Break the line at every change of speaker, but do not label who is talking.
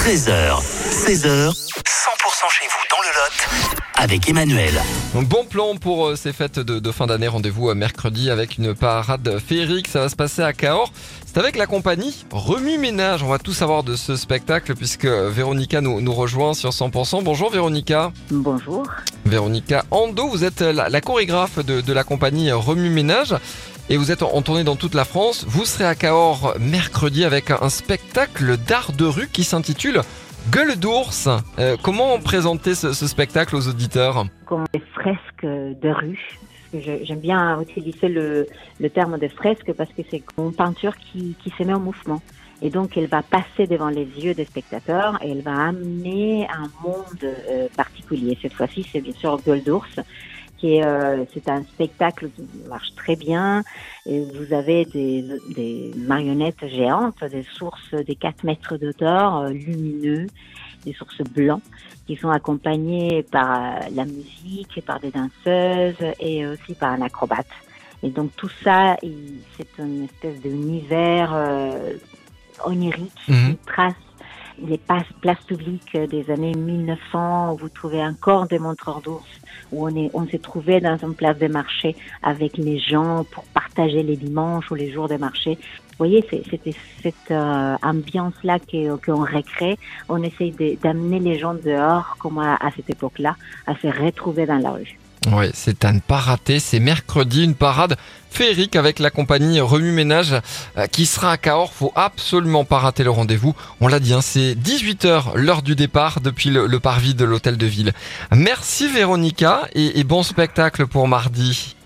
13h, 16h, 100% chez vous dans le Lot avec Emmanuel.
Donc, bon plan pour euh, ces fêtes de, de fin d'année. Rendez-vous euh, mercredi avec une parade féerique. Ça va se passer à Cahors. C'est avec la compagnie Remue Ménage. On va tout savoir de ce spectacle puisque Véronica nous, nous rejoint sur 100%. Bonjour Véronica.
Bonjour.
Véronica Ando, vous êtes la, la chorégraphe de, de la compagnie Remue Ménage. Et vous êtes en, tournée dans toute la France. Vous serez à Cahors mercredi avec un spectacle d'art de rue qui s'intitule Gueule d'ours. Euh, comment présenter ce, spectacle aux auditeurs
Comme des fresques de rue. J'aime bien utiliser le, le terme de fresque parce que c'est une peinture qui, qui se met en mouvement. Et donc, elle va passer devant les yeux des spectateurs et elle va amener un monde euh, particulier. Cette fois-ci, c'est bien sûr Gueule d'ours, qui est, euh, c'est un spectacle qui marche très bien. Et vous avez des, des marionnettes géantes, des sources des 4 mètres euh, lumineux, des sources blancs, qui sont accompagnées par euh, la musique, par des danseuses et aussi par un acrobate. Et donc tout ça, c'est une espèce d'univers euh, onirique
Mhm.
qui trace les places publiques des années 1900 où vous trouvez encore des montreurs d'ours, où on est, on s'est trouvé dans une place de marché avec les gens pour partager les dimanches ou les jours de marché. Vous voyez, c'était cette euh, ambiance-là qu'on recrée. On essaye d'amener les gens dehors, comme à cette époque-là, à se retrouver dans la rue.
Oui, c'est à ne pas rater. C'est mercredi, une parade féerique avec la compagnie Remue Ménage euh, qui sera à Cahors. Faut absolument pas rater le rendez-vous. On l'a dit, hein, c'est 18h, l'heure du départ depuis le, parvis de l'hôtel de ville. Merci Véronica et, bon spectacle pour mardi.